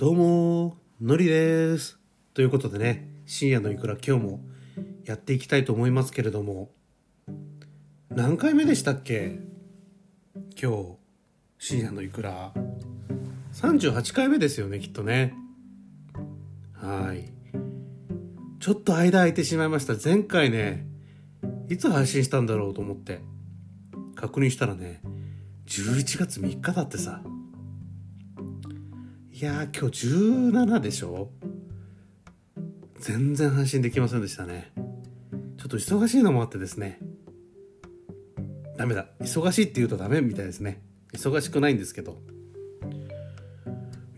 どうも、のりです。ということでね、深夜のいくら今日もやっていきたいと思いますけれども、何回目でしたっけ？今日、深夜のいくら。38回目ですよね、きっとね。はい。ちょっと間空いてしまいました。前回ね、いつ配信したんだろうと思って、確認したらね、11月3日だってさ。いや、今日17でしょ？全然配信できませんでしたね。ちょっと忙しいのもあってですね。ダメだ。忙しいって言うとダメみたいですね。忙しくないんですけど。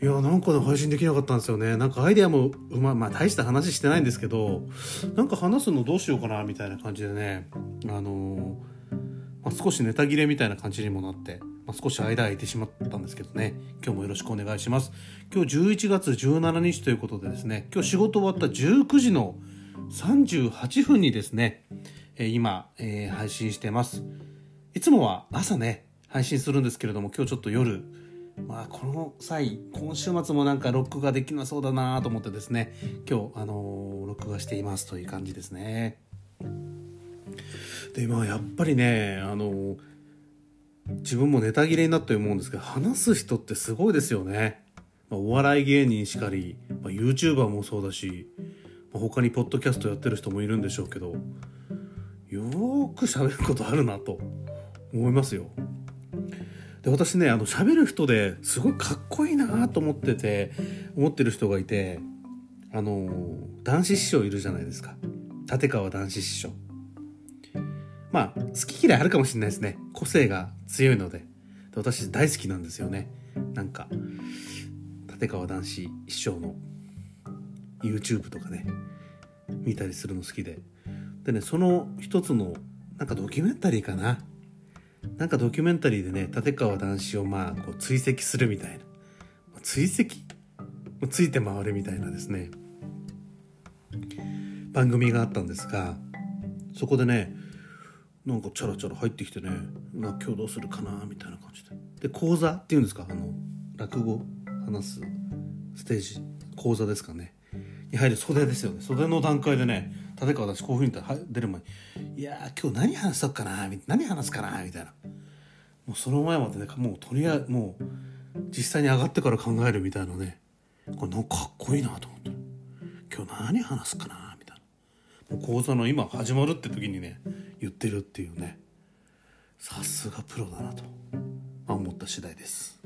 いやーなんかね配信できなかったんですよね。なんかアイデアもうま、まあ大した話してないんですけど、なんか話すのどうしようかなみたいな感じでね、あのーまあ、少しネタ切れみたいな感じにもなって、まあ、少し間空いてしまったんですけどね。今日もよろしくお願いします。今日11月17日ということでですね今日仕事終わった19時の38分にですね、え今、えー配信してます。いつもは朝ね配信するんですけれども今日ちょっと夜まあこの際今週末もなんか録画できなそうだなと思ってですね今日あのー録画していますという感じですね。でまあやっぱりねあの自分もネタ切れになって思うんですけど話す人ってすごいですよね、まあお笑い芸人しかり、まあ、YouTuber もそうだし、まあ他にポッドキャストやってる人もいるんでしょうけどよーく喋ることあるなと思いますよ。で私ねあの喋る人ですごいかっこいいなと思ってて思ってる人がいてあの男子師匠いるじゃないですか。立川男子師匠。まあ好き嫌いあるかもしれないですね。個性が。強いので私大好きなんですよね。なんか立川談志師匠の YouTube とかね見たりするの好きで。でねその一つのなんかドキュメンタリーかな。なんかドキュメンタリーでね立川談志をまあこう追跡するみたいな。追跡？ついて回るみたいなですね。番組があったんですがそこでねなんかチャラチャラ入ってきてねな今日どうするかなみたいな感じで。で講座っていうんですか？あの落語？話す？ステージ？講座ですかね？に入る袖ですよね。袖の段階でね立川だしこういうふうに出る前に「いやー今日何話そうかな何話すかな」みたいな。もうその前までねもうとりあえずもう実際に上がってから考えるみたいなねこれなんかかっこいいなと思って。今日何話すかなみたいな。もう講座の今始まるって時にね言ってるっていうね。さすがプロだなと。思った次第です。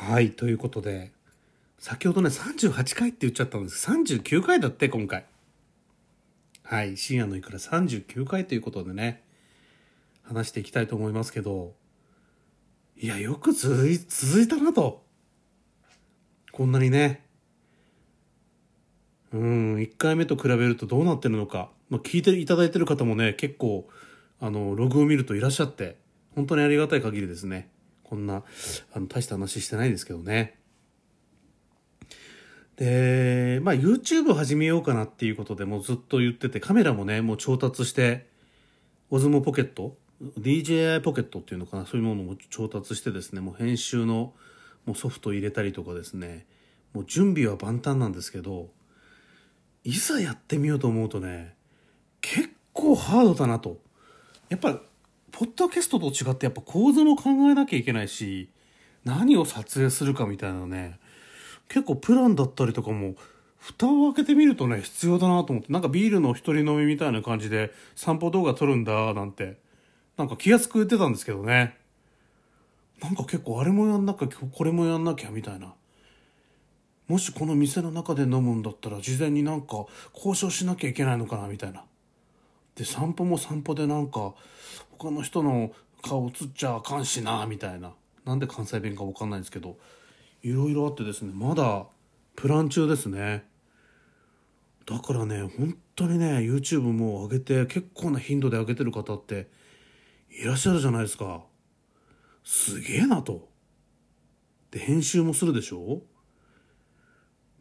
はいということで先ほどね38回って言っちゃったんです。39回だって今回。はい深夜のいくら39回ということでね話していきたいと思いますけどいやよく続い続いたなと。こんなにねうん1回目と比べるとどうなってるのか、まあ、聞いていただいてる方もね結構あのログを見るといらっしゃって本当にありがたい限りですね。こんなあの大した話してないですけどね。でまあ YouTube 始めようかなっていうことでもうずっと言っててカメラもねもう調達してオズモポケット DJI ポケットっていうのかなそういうものも調達してですねもう編集のもうソフト入れたりとかですねもう準備は万端なんですけどいざやってみようと思うとね結構ハードだなと。やっぱポッドキャストと違ってやっぱ構図も考えなきゃいけないし何を撮影するかみたいなね結構プランだったりとかも蓋を開けてみるとね必要だなと思って。なんかビールの一人飲みみたいな感じで散歩動画撮るんだなんて。なんか気安く言ってたんですけどね。なんか結構あれもやんなきゃこれもやんなきゃみたいな。もしこの店の中で飲むんだったら事前になんか交渉しなきゃいけないのかなみたいな。で散歩も散歩でなんか他の人の顔映っちゃあかんしなみたいな。なんで関西弁か分かんないんですけどいろいろあってですねまだプラン中ですね。だからね本当にね YouTube も上げて結構な頻度で上げてる方っていらっしゃるじゃないですか。すげえなと。で編集もするでしょ。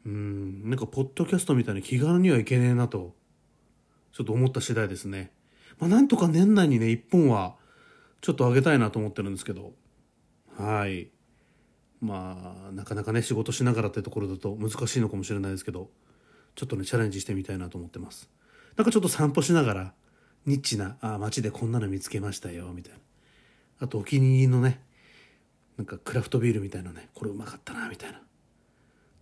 うん。なんかポッドキャストみたいに気軽にはいけねえなとちょっと思った次第ですね。まあなんとか年内にね一本はちょっと上げたいなと思ってるんですけど。はい。まあなかなかね仕事しながらってところだと難しいのかもしれないですけどちょっとねチャレンジしてみたいなと思ってます。なんかちょっと散歩しながらニッチなあ街でこんなの見つけましたよみたいな。あとお気に入りのねなんかクラフトビールみたいなねこれうまかったなみたいな。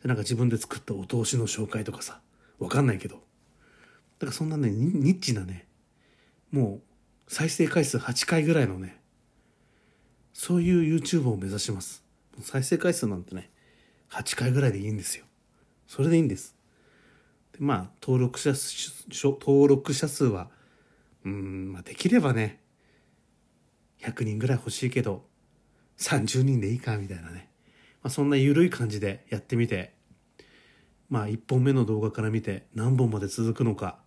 なんか自分で作ったお通しの紹介とかさわかんないけど。だからそんなねニッチなねもう再生回数8回ぐらいのねそういう YouTube を目指します。再生回数なんてね8回ぐらいでいいんですよ。それでいいんです。でまあ登録者数登録者数はうんまあできればね100人ぐらい欲しいけど30人でいいかみたいなね、まあ、そんな緩い感じでやってみてまあ1本目の動画から見て何本まで続くのか。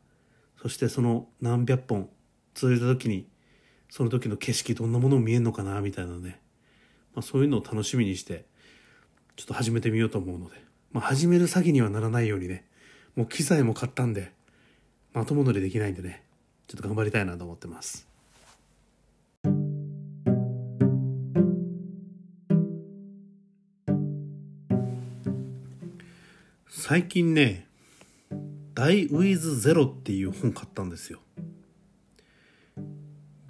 そしてその何百本続いた時にその時の景色どんなもの見えるのかなみたいなね、まあ、そういうのを楽しみにしてちょっと始めてみようと思うので、まあ、始める詐欺にはならないようにね。もう機材も買ったんでまとも乗りできないんでね。ちょっと頑張りたいなと思ってます。最近ね「Die with Zero」っていう本買ったんですよ。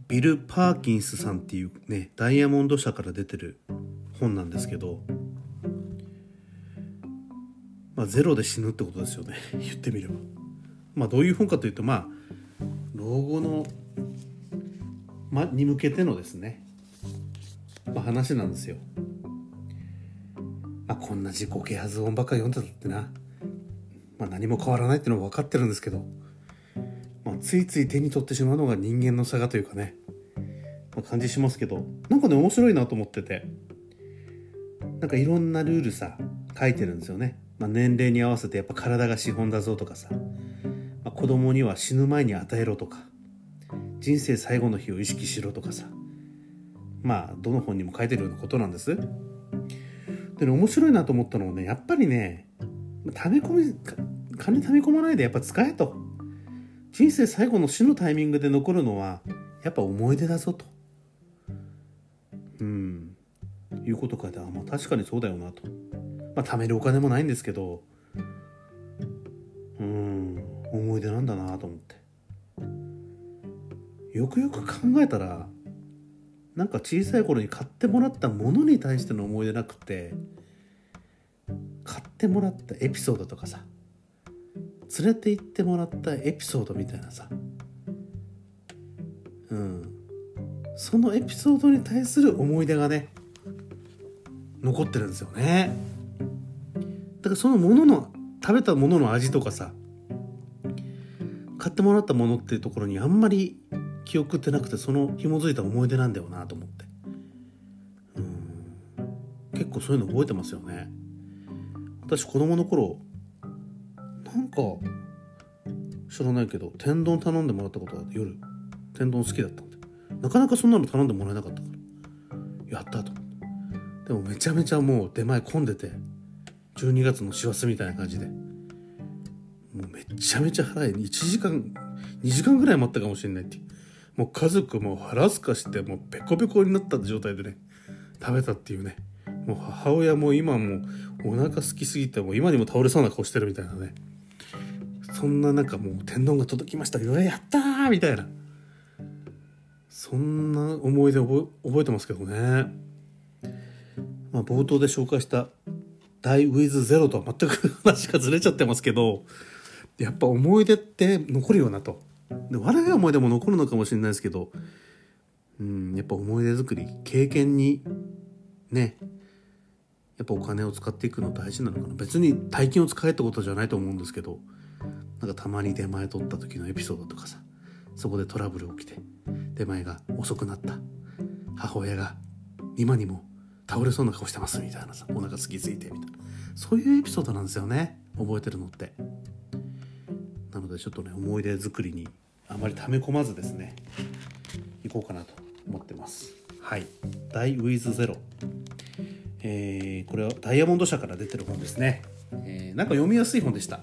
ビル・パーキンスさんっていうねダイヤモンド社から出てる本なんですけどまあゼロで死ぬってことですよね。言ってみれば。まあどういう本かというとまあ老後の、ま、に向けてのですね、まあ、話なんですよ。まこんな自己啓発本ばっかり読んでたってな。まあ、何も変わらないっていうのは分かってるんですけど、まあ、ついつい手に取ってしまうのが人間の差がというかね、まあ、感じしますけどなんかね面白いなと思っててなんかいろんなルールさ書いてるんですよね、まあ、年齢に合わせてやっぱ体が資本だぞとかさ、まあ、子供には死ぬ前に与えろとか人生最後の日を意識しろとかさまあどの本にも書いてるようなことなんです。でね面白いなと思ったのはねやっぱりね溜め込み金溜め込まないでやっぱ使えと。人生最後の死のタイミングで残るのはやっぱ思い出だぞと。うん。いうこと書いてあまあ確かにそうだよなと。まあ貯めるお金もないんですけど。うん。思い出なんだなと思って。よくよく考えたらなんか小さい頃に買ってもらったものに対しての思い出なくて買ってもらったエピソードとかさ連れて行ってもらったエピソードみたいなさうんそのエピソードに対する思い出がね残ってるんですよね。だからそのものの食べたものの味とかさ買ってもらったものっていうところにあんまり記憶ってなくてその紐づいた思い出なんだよなと思って。うん結構そういうの覚えてますよね。私子供の頃なんか知らないけど天丼頼んでもらったことがあって夜。天丼好きだったんで。なかなかそんなの頼んでもらえなかったから。やったと。でもめちゃめちゃもう出前混んでて12月の師走みたいな感じで。もうめちゃめちゃ腹い1時間2時間ぐらい待ったかもしれないってもう家族も腹すかしてもうペコペコになった状態でね食べたっていうね。もう母親も今もお腹空きすぎても今にも倒れそうな顔してるみたいなね。そんな中もう天丼が届きました。よやったー！みたいな。そんな思い出覚えてますけどね。まあ冒頭で紹介した「Die with Zero」とは全く 話がずれちゃってますけどやっぱ思い出って残るよなと。で悪い思い出も残るのかもしれないですけどうんやっぱ思い出作り経験にねやっぱお金を使っていくの大事なのかな。別に大金を使えってことじゃないと思うんですけどなんかたまに出前取った時のエピソードとかさそこでトラブル起きて出前が遅くなった。母親が今にも倒れそうな顔してますみたいなさお腹すきついてみたいな。そういうエピソードなんですよね。覚えてるのって。なのでちょっとね思い出作りにあまり溜め込まずですね行こうかなと思ってます。はい「Die with Zero」えー、これはダイヤモンド社から出てる本ですね、えー、なんか読みやすい本でした。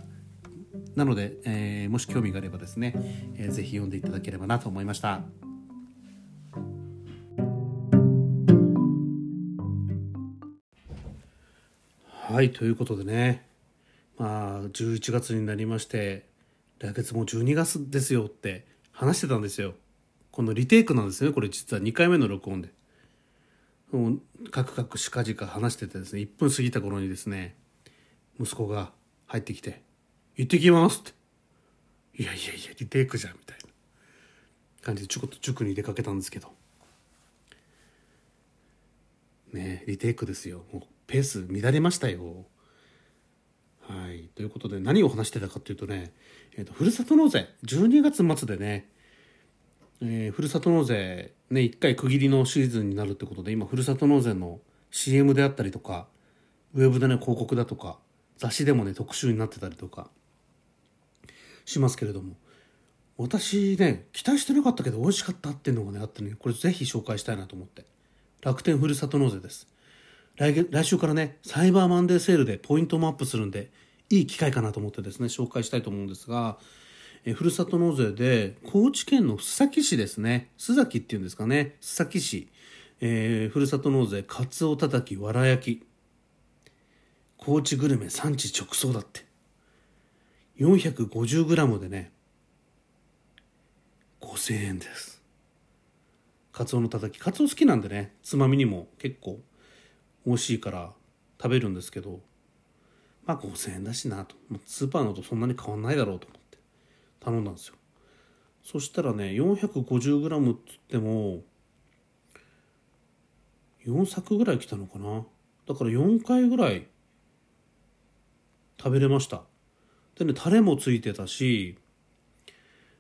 なので、えー、もし興味があればですね、えー、ぜひ読んでいただければなと思いました。はいということでねまあ11月になりまして来月も12月ですよって話してたんですよ。このリテイクなんですねこれ実は。2回目の録音で。もうカクカクしかじか話しててですね1分過ぎた頃にですね息子が入ってきて「行ってきます」って「いやいやいやリテイクじゃん」みたいな。感じでちょこっと塾に出かけたんですけど。ねリテイクですよ。もうペース乱れましたよ。はい。ということで何を話してたかっていうとね、えーと、ふるさと納税。12月末でね、えー、ふるさと納税ね1回区切りのシーズンになるってことで今ふるさと納税の CM であったりとかウェブでね広告だとか雑誌でもね特集になってたりとかしますけれども。私ね期待してなかったけど美味しかったっていうのがねあってねこれぜひ紹介したいなと思って。楽天ふるさと納税です。来月来週からねサイバーマンデーセールでポイントもアップするんでいい機会かなと思ってですね紹介したいと思うんですがえふるさと納税で高知県の須崎市ですね。須崎っていうんですかね。須崎市、えー、ふるさと納税かつおたたきわら焼き。高知グルメ産地直送だって。450g でね5000円です。カツオのたたき。カツオ好きなんでねつまみにも結構美味しいから食べるんですけどまあ5000円だしなと。スーパーのとそんなに変わんないだろうと思って。頼んだんですよ。そしたらね 450g っつっても4作ぐらい来たのかな？だから4回ぐらい食べれました。でねタレもついてたし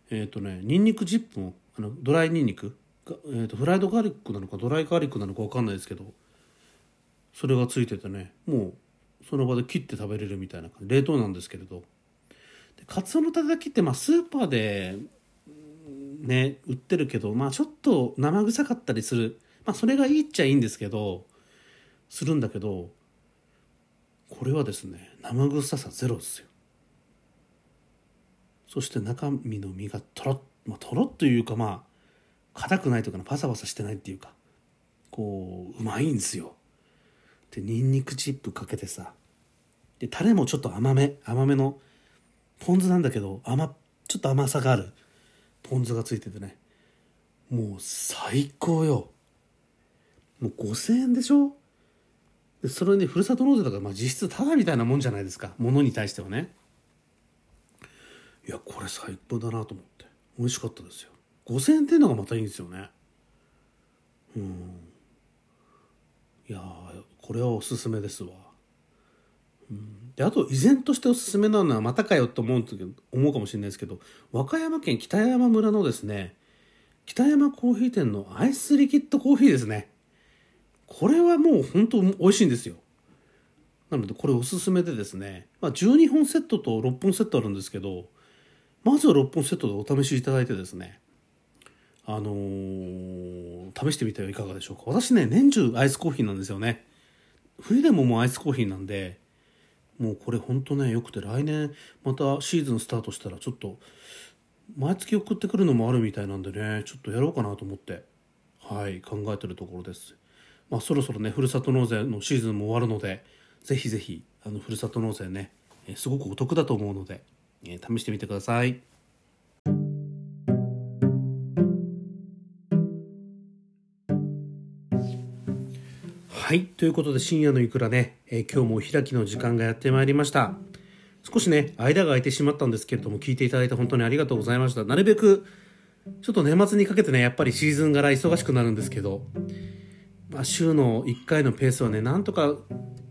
えっ、ー、とねニンニクジップもあのドライニンニク、えーと、フライドガーリックなのかドライガーリックなのか分かんないですけどそれがついててねもうその場で切って食べれるみたいな感じ。冷凍なんですけれど。カツオのたたきってまあスーパーでね売ってるけどまあちょっと生臭かったりする。まあそれがいいっちゃいいんですけどするんだけどこれはですね生臭さゼロですよ。そして中身の身がとろっ、まあ、とろっというかまあ硬くないというかパサパサしてないっていうかこううまいんですよ。でニンニクチップかけてさ。でタレもちょっと甘め甘めのポン酢なんだけど甘ちょっと甘さがある。ポン酢がついててね。もう最高よ。もう5000円でしょ？でそれでふるさと納税とか、まあ、実質ただみたいなもんじゃないですか。物に対してはね。いやこれ最高だなと思って。美味しかったですよ。5000円っていうのがまたいいんですよね。うん。いやこれはおすすめですわ、であと依然としておすすめなのはまたかよと思う思うかもしれないですけど和歌山県北山村のですね北山コーヒー店のアイスリキッドコーヒーですね。これはもう本当美味しいんですよ。なのでこれおすすめでですね、まあ、12本セットと6本セットあるんですけどまずは6本セットでお試しいただいてですねあのー、試してみてはいかがでしょうか。私ね年中アイスコーヒーなんですよね。冬でももうアイスコーヒーなんでもうこれほんとねよくて来年またシーズンスタートしたらちょっと毎月送ってくるのもあるみたいなんでねちょっとやろうかなと思ってはい考えてるところですまあそろそろねふるさと納税のシーズンも終わるのでぜひぜひあのふるさと納税ねすごくお得だと思うのでえ試してみてください。はいということで深夜のいくらね、えー、今日もお開きの時間がやってまいりました少しね間が空いてしまったんですけれども聞いていただいて本当にありがとうございましたなるべくちょっと年末にかけてねやっぱりシーズン柄忙しくなるんですけど、まあ、週の1回のペースはねなんとか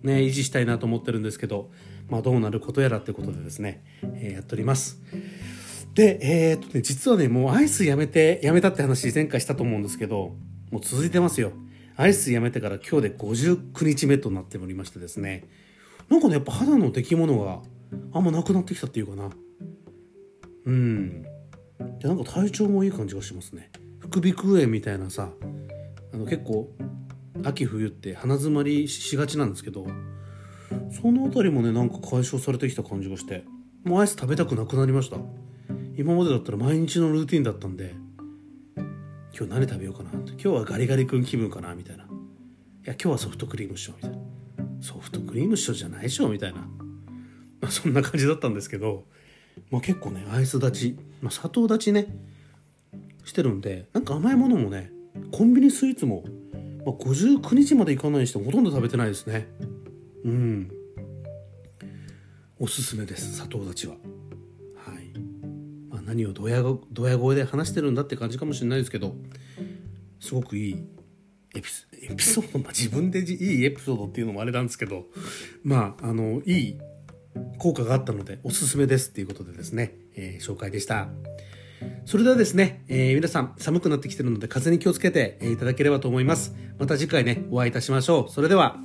ね維持したいなと思ってるんですけどまあ、どうなることやらってことでですね、えー、やっております。で、えー、っとね、実はね、もうアイスやめて、やめたって話前回したと思うんですけど、もう続いてますよ。アイスやめてから今日で59日目となっておりましてですね、なんかね、やっぱ肌の出来物があんまなくなってきたっていうかな。うん。で、なんか体調もいい感じがしますね。副鼻腔炎みたいなさ、あの結構、秋冬って鼻づまりしがちなんですけど、その辺りもねなんか解消されてきた感じがしてもうアイス食べたくなくなりました今までだったら毎日のルーティンだったんで今日何食べようかな今日はガリガリ君気分かなみたいな。いや今日はソフトクリームしようみたいな。ソフトクリーム師匠じゃないでしょみたいな、まあ、そんな感じだったんですけど、まあ、結構ねアイス立ち、まあ、砂糖立ちね。してるんでなんか甘いものもねコンビニスイーツも、まあ、59日までいかないにしてほとんど食べてないですね。うん。おすすめです砂糖立ちは。何をドヤドヤ声で話してるんだって感じかもしれないですけどすごくいいエピソード、ま、自分でいいエピソードっていうのもあれなんですけどまああのいい効果があったのでおすすめですっていうことでですね、えー、紹介でした。それではですね、えー、皆さん寒くなってきてるので風に気をつけていただければと思います。また次回ねお会いいたしましょう。それでは。